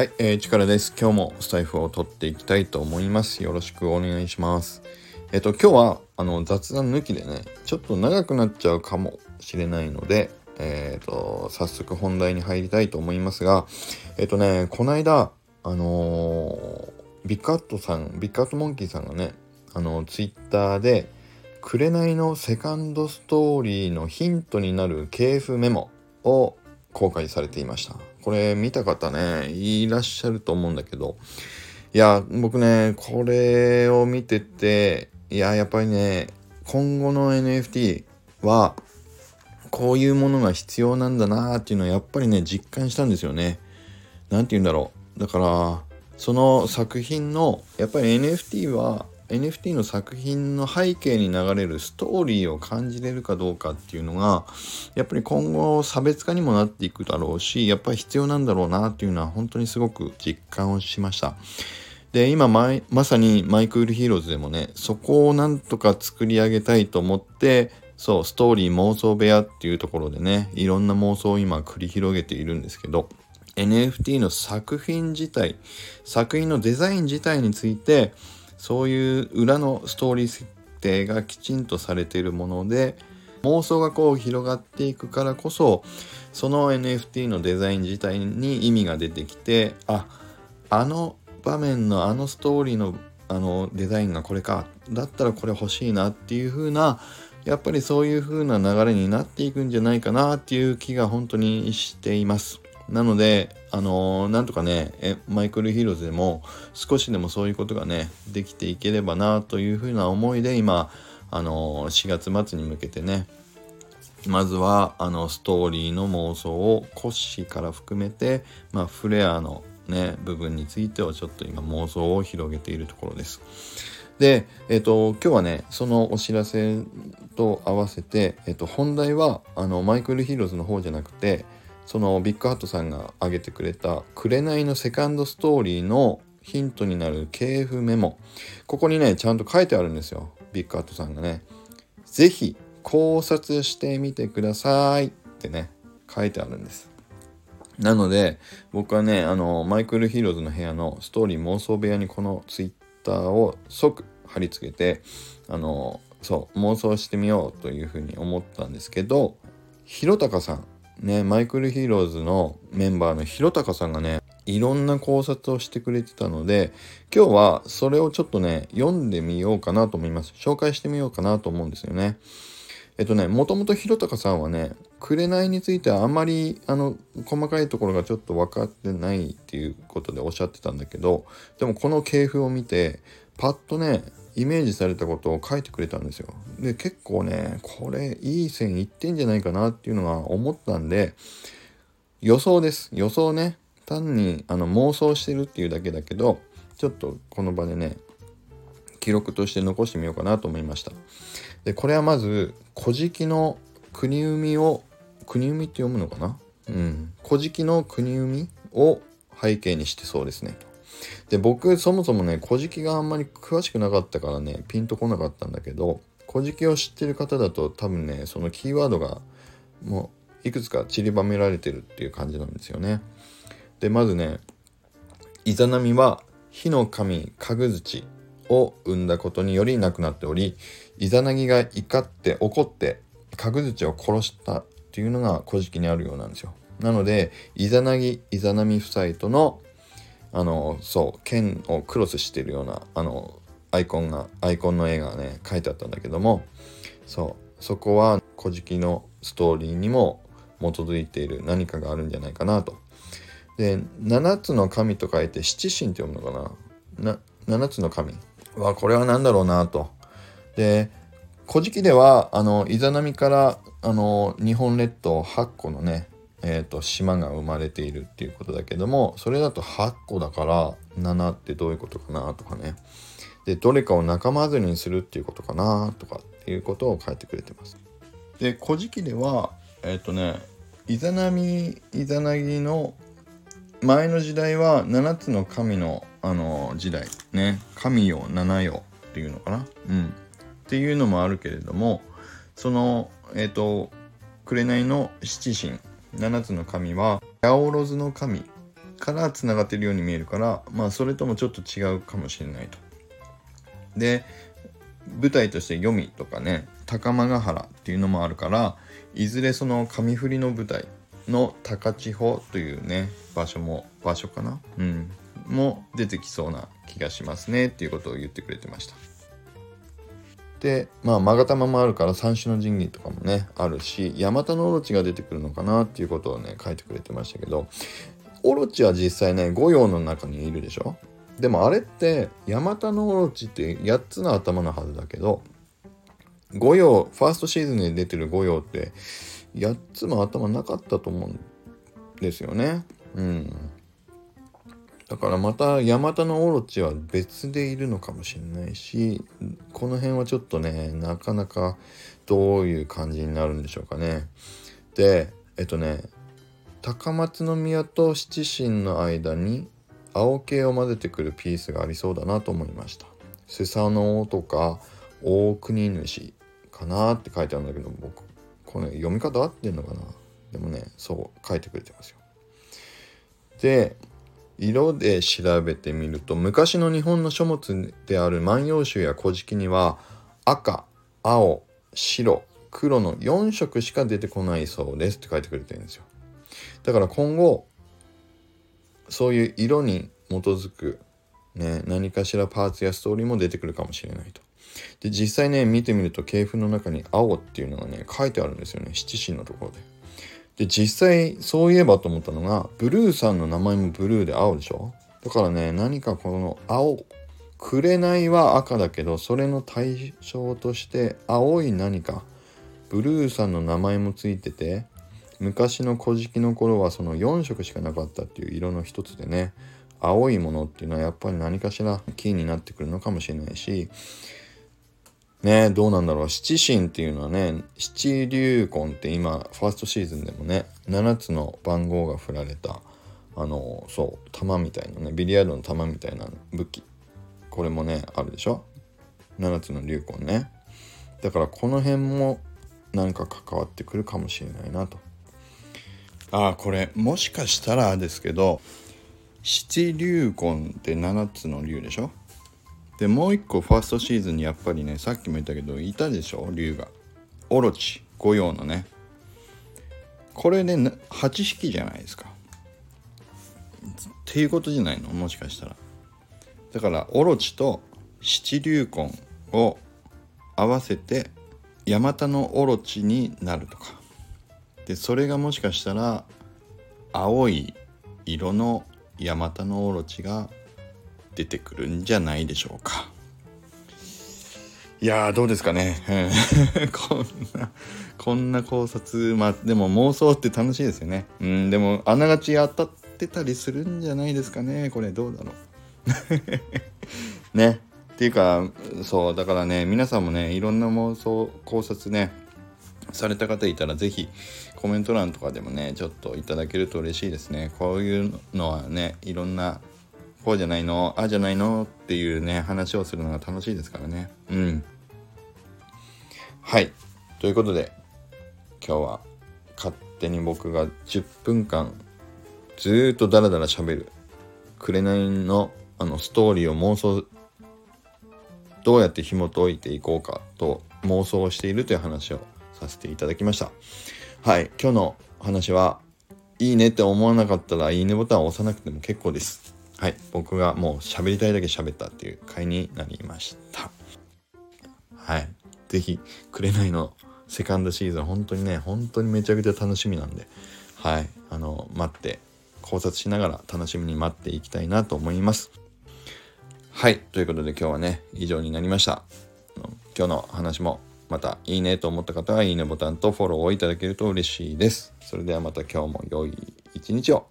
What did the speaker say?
はい、えー、力です。今日もスタイフを取っていきたいと思います。よろしくお願いします。えっ、ー、と、今日はあの雑談抜きでね、ちょっと長くなっちゃうかもしれないので、えっ、ー、と、早速本題に入りたいと思いますが、えっ、とね、この間、あのビッグアットさん、ビッグアットモンキーさんがね、あの、ツイッターで、紅のセカンドストーリーのヒントになる系譜メモを公開されていました。これ見た方ね、いらっしゃると思うんだけど、いや、僕ね、これを見てて、いや、やっぱりね、今後の NFT は、こういうものが必要なんだなっていうのはやっぱりね、実感したんですよね。何て言うんだろう。だから、その作品の、やっぱり NFT は NFT の作品の背景に流れるストーリーを感じれるかどうかっていうのがやっぱり今後差別化にもなっていくだろうしやっぱり必要なんだろうなっていうのは本当にすごく実感をしました。で今まさにマイクールヒーローズでもねそこをなんとか作り上げたいと思ってそうストーリー妄想部屋っていうところでねいろんな妄想を今繰り広げているんですけど NFT の作品自体作品のデザイン自体についてそういう裏のストーリー設定がきちんとされているもので妄想がこう広がっていくからこそその NFT のデザイン自体に意味が出てきてああの場面のあのストーリーのあのデザインがこれかだったらこれ欲しいなっていう風なやっぱりそういう風な流れになっていくんじゃないかなっていう気が本当にしています。なので、あのー、なんとかね、えマイクルヒーローズでも少しでもそういうことがね、できていければなというふうな思いで今、あのー、4月末に向けてね、まずはあのストーリーの妄想をコッシーから含めて、まあ、フレアのね、部分についてはちょっと今妄想を広げているところです。で、えっ、ー、と、今日はね、そのお知らせと合わせて、えっ、ー、と、本題は、あの、マイクルヒーローズの方じゃなくて、そのビッグハットさんが挙げてくれた「紅のセカンドストーリー」のヒントになる系譜メモ。ここにねちゃんと書いてあるんですよ。ビッグハットさんがね。是非考察してみてください。ってね書いてあるんです。なので僕はねあのマイクル・ヒーローズの部屋のストーリー妄想部屋にこのツイッターを即貼り付けてあのそう妄想してみようというふうに思ったんですけどひろたかさん。ね、マイクルヒーローズのメンバーのひろたかさんがね、いろんな考察をしてくれてたので、今日はそれをちょっとね、読んでみようかなと思います。紹介してみようかなと思うんですよね。えっとね、もともとひろたかさんはね、紅についてはあまり、あの、細かいところがちょっと分かってないっていうことでおっしゃってたんだけど、でもこの系譜を見て、パッとね、イメージされたことを書いてくれたんですよ。で結構ねこれいい線いってんじゃないかなっていうのが思ったんで予想です。予想ね。単にあの妄想してるっていうだけだけどちょっとこの場でね記録として残してみようかなと思いました。でこれはまず「古事記」の国海を国海って読むのかな？うん「古事記」の国海を背景にしてそうですね。で僕そもそもね「古事記」があんまり詳しくなかったからねピンとこなかったんだけど「古事記」を知ってる方だと多分ねそのキーワードがもういくつか散りばめられてるっていう感じなんですよね。でまずねイザナミは火の神カグズチを生んだことにより亡くなっておりイザナギが怒って怒ってカグズチを殺したっていうのが古事記にあるようなんですよ。なのでイザナギイザナミ夫妻とのあのそう剣をクロスしてるようなあのアイコンがアイコンの絵がね書いてあったんだけどもそうそこは「古事記」のストーリーにも基づいている何かがあるんじゃないかなと。で7つの神と書いて七神って読むのかな？な7つの神はこれは何だろうなと。で「古事記」ではあのイザナミからあの日本列島8個のねえーと、島が生まれているっていうことだけどもそれだと8個だから7ってどういうことかなとかね。でどれかを仲間外れにするっていうことかなとかっていうことを書いてくれてます。で「古事記」ではえっ、ー、とねイザナミイザナギの前の時代は7つの神のあの時代。ね。神よ七よっていうのかな。うん。っていうのもあるけれどもそのえっ、ー、と紅の七神。7つの神は八百万の神からつながってるように見えるからまあそれともちょっと違うかもしれないと。で舞台として読みとかね高間ヶ原っていうのもあるからいずれその上振りの舞台の高千穂というね場所も場所かな？うんも出てきそうな気がしますねっていうことを言ってくれてました。でまあ勾玉もあるから三種の神器とかもねあるしヤマタノオロチが出てくるのかなっていうことをね書いてくれてましたけどオロチは実際ね五葉の中にいるでしょ？でもあれってヤマタノオロチって8つの頭のはずだけど五葉ファーストシーズンで出てる五葉って8つも頭なかったと思うんですよね。うん。だからまたヤマタノオロチは別でいるのかもしれないしこの辺はちょっとねなかなかどういう感じになるんでしょうかね。でえっとね高松宮と七神の間に青系を混ぜてくるピースがありそうだなと思いました。スサノオとか大国主かなって書いてあるんだけど僕これ読み方合ってんのかな。でもねそう書いてくれてますよ。で色で調べてみると昔の日本の書物である「万葉集」や「古事記」には赤青白黒の4色しか出てこないそうですって書いてくれてるんですよだから今後そういう色に基づく、ね、何かしらパーツやストーリーも出てくるかもしれないと。で実際ね見てみると系譜の中に「青」っていうのがね書いてあるんですよね七神のところで。で実際そういえばと思ったのがブルーさんの名前もブルーで青でしょ？だからね何かこの青紅は赤だけどそれの対象として青い何かブルーさんの名前もついてて昔の古事記の頃はその4色しかなかったっていう色の一つでね青いものっていうのはやっぱり何かしらキーになってくるのかもしれないしねどうなんだろう。七神っていうのはね七流魂って今ファーストシーズンでもね7つの番号が振られたあのそう玉みたいなねビリヤードの玉みたいな武器。これもねあるでしょ？7つの流魂ね。だからこの辺も何か関わってくるかもしれないなと。ああこれもしかしたらですけど七流魂って7つの竜でしょ？でもう一個ファーストシーズンにやっぱりねさっきも言ったけどいたでしょ？竜が。オロチ御用のね。これね8匹じゃないですか。っていうことじゃないの？もしかしたら。だからオロチと七流魂を合わせてヤマタノオロチになるとか。でそれがもしかしたら青い色のヤマタノオロチが出てくるんじゃないでしょうか。いやーどうですかね。こんなこんな考察まあでも妄想って楽しいですよね。うんでもあながち当たってたりするんじゃないですかね。これどうだろう。ね。っていうかそうだからね皆さんもねいろんな妄想考察ねされた方いたら是非コメント欄とかでもねちょっといただけると嬉しいですね。こういうのはねいろんなこうじゃないのああじゃないのっていうね話をするのが楽しいですからね。うん。はい。ということで今日は勝手に僕が10分間ずーっとダラダラ喋る紅のあのストーリーを妄想どうやって紐解いていこうかと妄想しているという話をさせていただきました。はい。今日の話はいいねって思わなかったらいいねボタンを押さなくても結構です。はい僕がもう喋りたいだけ喋ったっていう回になりました。はい。是非紅のセカンドシーズン本当にね本当にめちゃくちゃ楽しみなんではい。あの待って考察しながら楽しみに待っていきたいなと思います。はい。ということで今日はね以上になりました。今日の話もまたいいねと思った方はいいねボタンとフォローをいただけると嬉しいです。それではまた今日も良い一日を。